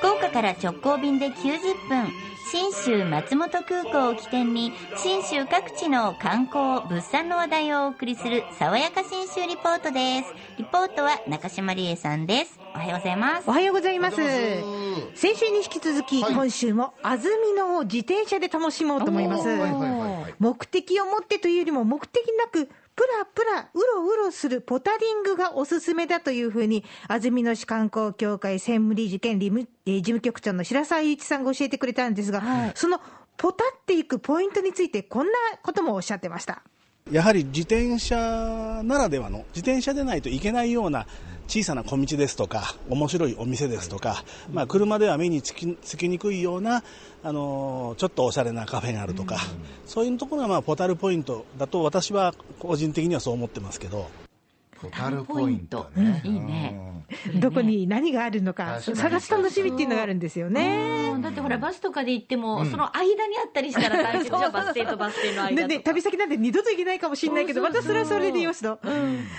福岡から直行便で90分信州松本空港を起点に信州各地の観光物産の話題をお送りする爽やか信州リポートです。リポートは中島理恵さんです。おはようございます。おはようございます。ます。先週に引き続き、はい。今週も安曇野を自転車で楽しもうと思います。目的を持ってというよりも目的なくプラプラうろうろするポタリングがおすすめだというふうに安曇野市観光協会専務理事兼事務局長の白沢祐一さんが教えてくれたんですが、はいそのポタっていくポイントについてこんなこともおっしゃってました。やはり自転車ならではの自転車でないといけないような小さな小道ですとか面白いお店ですとか、まあ、車では目につきつきにくいような、あのーちょっとおしゃれなカフェがあるとか、そういうところがまあポタルポイントだと私は個人的にはそう思ってますけど。ポタルポイントね。いいねどこに何があるのか、探す楽しみっていうのがあるんですよね。だってほらバスとかで行っても、その間にあったりしたら大丈夫バス停とバス停の間旅先なんて二度と行けないかもしれないけど、またそれはそれでよしと。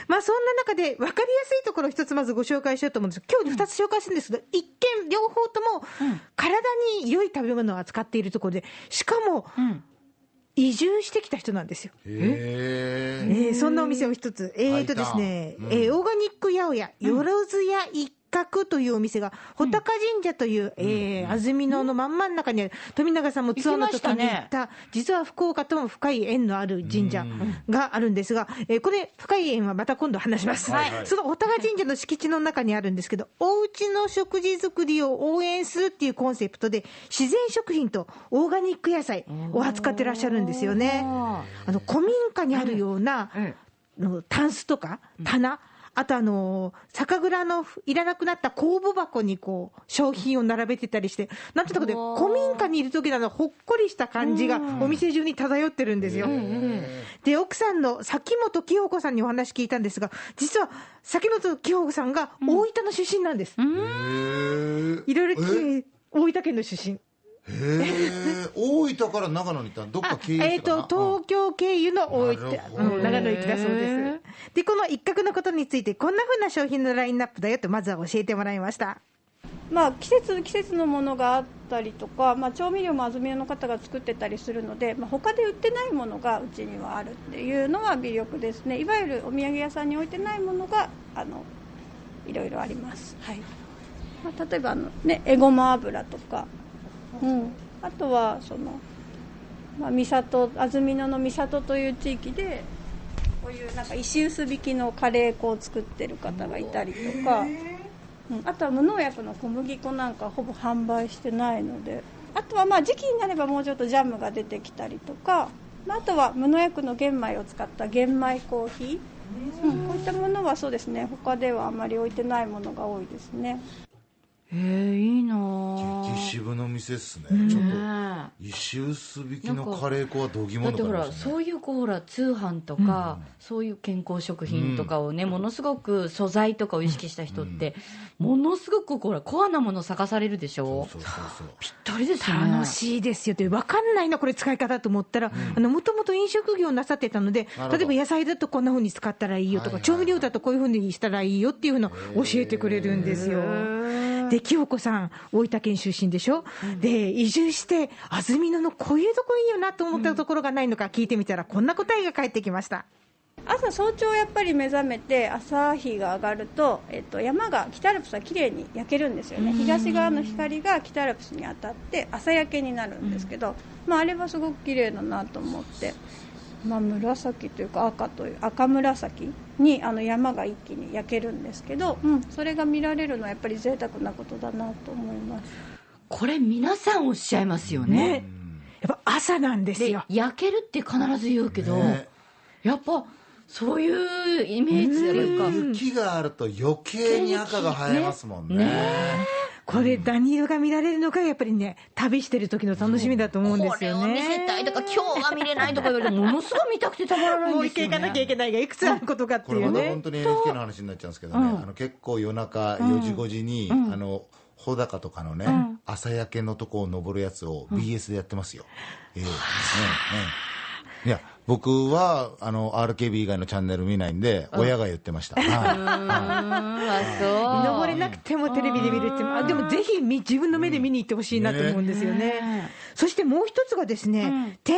まあそんな中で分かりやすいところを一つまずご紹介しようと思う。ん。です今日二つ紹介するんですけど、一見両方とも体に良い食べ物を扱っているところで、しかもうん移住してきた人なんですよ。へえーそんなお店を一つ、えーとですね、うん。えーオーガニック八百屋、よろず屋一角というお店が、穂高神社という、えー安曇野の真ん真ん中にある、富永さんもツアーの時に行った、実は福岡とも深い縁のある神社があるんですが、えーこれ、深い縁はまた今度話します。はい。はい。その穂高神社の敷地の中にあるんですけど、おうちの食事作りを応援するっていうコンセプトで、自然食品とオーガニック野菜を扱ってらっしゃるんですよね。あの古民家にあるような、のタンスとか棚、あとあの酒蔵のいらなくなった酵母箱にこう商品を並べてたりして、なんていうのかね、おー古民家にいる時などほっこりした感じがお店中に漂ってるんですよ。で、奥さんの崎本清子さんにお話聞いたんですが、実は崎本清子さんが大分の出身なんです。いろいろえ聞い大分県の出身。へえ。大分から長野に行ったの？どっか経由えっ、してかな？と、東京経由の大分、うん長野行きだそうです。で、この一角のことについて、こんなふうな商品のラインナップだよと、まずは教えてもらいました。まあ、季節季節のものがあったりとか、まあ、調味料も安曇野の方が作ってたりするので、まあ、他で売ってないものがうちにはあるっていうのは魅力ですね。いわゆるお土産屋さんに置いてないものがあのいろいろあります、はい。まあ、例えばあの、ね、エゴマ油とか、うん、あとはその、まあ、三郷安曇野の三郷という地域でこういうなんか石臼引きのカレー粉を作ってる方がいたりとか。うん。あとは無農薬の小麦粉なんかほぼ販売してないので。あとはまあ時期になればもうちょっとジャムが出てきたりとか、まあ、あとは無農薬の玄米を使った玄米コーヒー、うん、こういったものはそうですね。他ではあまり置いてないものが多いですね。えー、い渋の店っすね。ねちょっとえ。石臼引きのカレー粉はどぎもだってほ。らそういうこうほら通販とか、そういう健康食品とかをね、ものすごく素材とかを意識した人って、ものすごくこうほらコアなものを探されるでしょ？そうそうそう。ぴったりですよね。楽しいですよ。って、分かんないな、これ使い方と思ったら、もともと飲食業なさってたので例えば野菜だとこんなふうに使ったらいいよとか、はいはいはい。調味料だとこういうふうにしたらいいよっていうのを教えてくれるんですよ。で、清子さん、大分県出身でしょ、で、移住して、安曇野のこういうとこいいよなと思ったところがないのか聞いてみたら、こんな答えが返ってきました。朝早朝やっぱり目覚めて朝日が上がると、えっと、山が北アルプスは綺麗に焼けるんですよね。東側の光が北アルプスに当たって朝焼けになるんですけど、まあ、あれはすごく綺麗だなと思って、まあ、紫というか赤という赤紫にあの山が一気に焼けるんですけど、うん、それが見られるのはやっぱり贅沢なことだなと思います。これ皆さんおっしゃいますよね。ね。やっぱ朝なんですでよ。焼けるって必ず言うけど、ね。やっぱそういうイメージというか、雪があると余計に赤が映えますもんね。ねこれ、何色が見られるのが、やっぱりね、旅してる時の楽しみだと思うんですよね。これを見せたいとか今日は見れないとか言われてものすごい見たくてたまらないんもうですよ、ね、一回行かなきゃいけないが、いくつあることかっていうね。これまた本。当に NHK の話になっちゃうんですけどね、あの結構夜中4時5時に、あの穂高とかのね、朝焼けのとこを登るやつを BS でやってますよ、ええ。ですね、ええ。いや僕はあの RKB 以外のチャンネル見ないんで、親が言ってました。はい。あそう。見登れなくてもテレビで見るってあでもぜひみ自分の目で見に行ってほしいなと思うんですよね。そしてもう一つがですね、天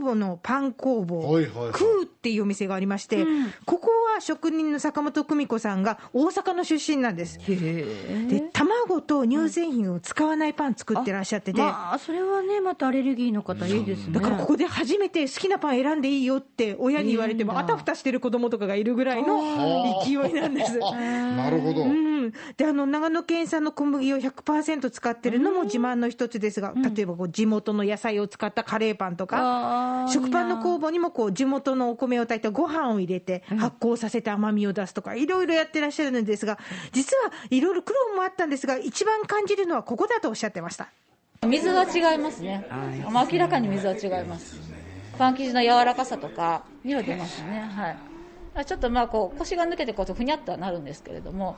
然工房のパン工房、はいはいはい。クーっていうお店がありまして、ここは職人の坂本久美子さんが大阪の出身なんです。で卵と乳製品を使わないパン作ってらっしゃってて、まあそれはねまたアレルギーの方いいですね。だからここで初めて好きなパン選んでいいよって親に言われても、あたふたしてる子供とかがいるぐらいの勢いなんです。なるほど。うん、であの長野県産の小麦を100%使ってるのも自慢の一つですが、例えばこう地元の野菜を使ったカレーパンとか、食パンの工房にもこう地元のお米を炊いたご飯を入れて発酵させて甘みを出すとか、いろいろやってらっしゃるんですが、実はいろいろ苦労もあったんですが、一番感じるのはここだとおっしゃってました。水は違いますね、まあ、明らかに水は違います、パン生地の柔らかさとかには出ますね、はい、ちょっとまあこう腰が抜けてこうふにゃっとはなるんですけれども、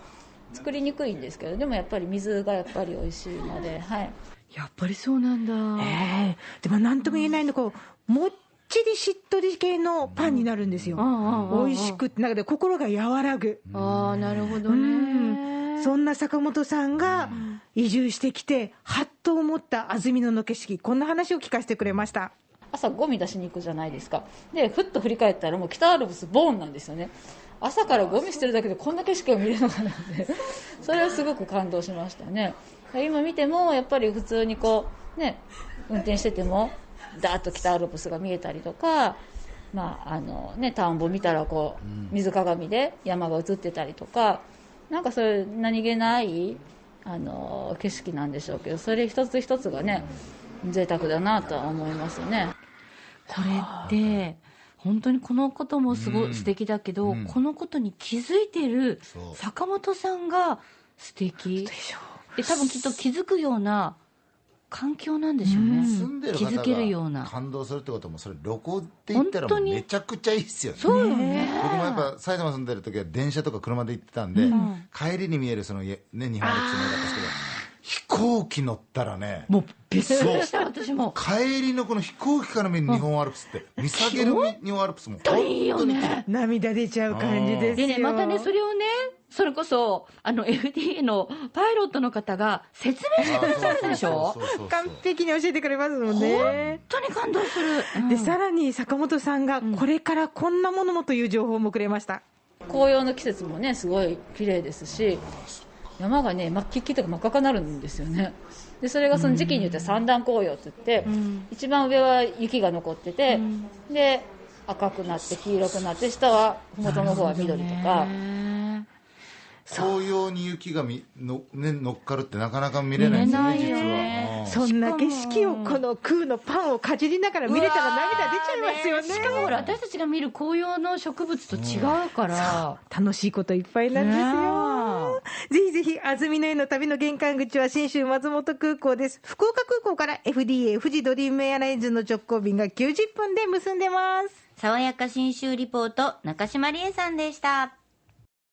作りにくいんですけど、でもやっぱり水がやっぱり美味しいので、はい、やっぱりそうなんだ。ええ。でもなんとも言えないのこうもっちりしっとり系のパンになるんですよ、んうんうんうん美味しくって中で心が和らぐ、ああなるほどうん。ねそんな坂本さんが移住してきてはっと思った安曇野の景色こんな話を聞かせてくれました朝、ゴミ出しに行くじゃないですか、でふっと振り返ったら、もう北アルプス、ボーンなんですよね。朝からゴミ捨てるだけでこんな景色が見れるのかなって、それはすごく感動しましたね。今見ても、やっぱり普通にこう、ね、運転してても、だーっと北アルプスが見えたりとか、まああのね、田んぼ見たらこう水鏡で山が映ってたりとか、なんかそういう何気ないあの景色なんでしょうけど、それ一つ一つがね、贅沢だなとは思いますね。これって本当にこのこともすごい素敵だけど、このことに気づいてる坂本さんが素敵。で多分きっと気づくような環境なんでしょうね、住んでる方気づけるような。が感動するってこともそれ旅行って言ったらめちゃくちゃいいっすよね。そうよね。僕もやっぱ埼玉住んでる時は電車とか車で行ってたんで、帰りに見えるその、ね、日本アルプスの映画だったんですけど飛行機乗ったらねもうびっくりした私も。帰りのこの飛行機から見る日本アルプスって見下げる日本アルプスも。本いいよね。涙出ちゃう感じですよ。でねまたねそれをねそれこそあの FDA のパイロットの方が説明してくださるでしょ？完璧に教えてくれますもんね。本当に感動する、うん。でさらに坂本さんがこれからこんなものもという情報もくれました、紅葉の季節もねすごい綺麗ですし山がね真っ黄々とか真っ赤くなるんですよね。でそれがその時期によって三段紅葉って言って、一番上は雪が残ってて、で赤くなって黄色くなって下は麓の方は緑とか、ね。紅葉に雪がみの、ね、乗っかるってなかなか見れないんですよね実ねは、そんな景色をこの空のパンをかじりながら見れたら涙出ちゃいますよねしかもほら私たちが見る紅葉の植物と違うから、楽しいこといっぱいなんですよ。ぜひぜひ、安曇野への旅の玄関口は新州松本空港です。福岡空港から FDA 富士ドリームエアラインズの直行便が90分で結んでます。爽やか新州リポート中島理恵さんでした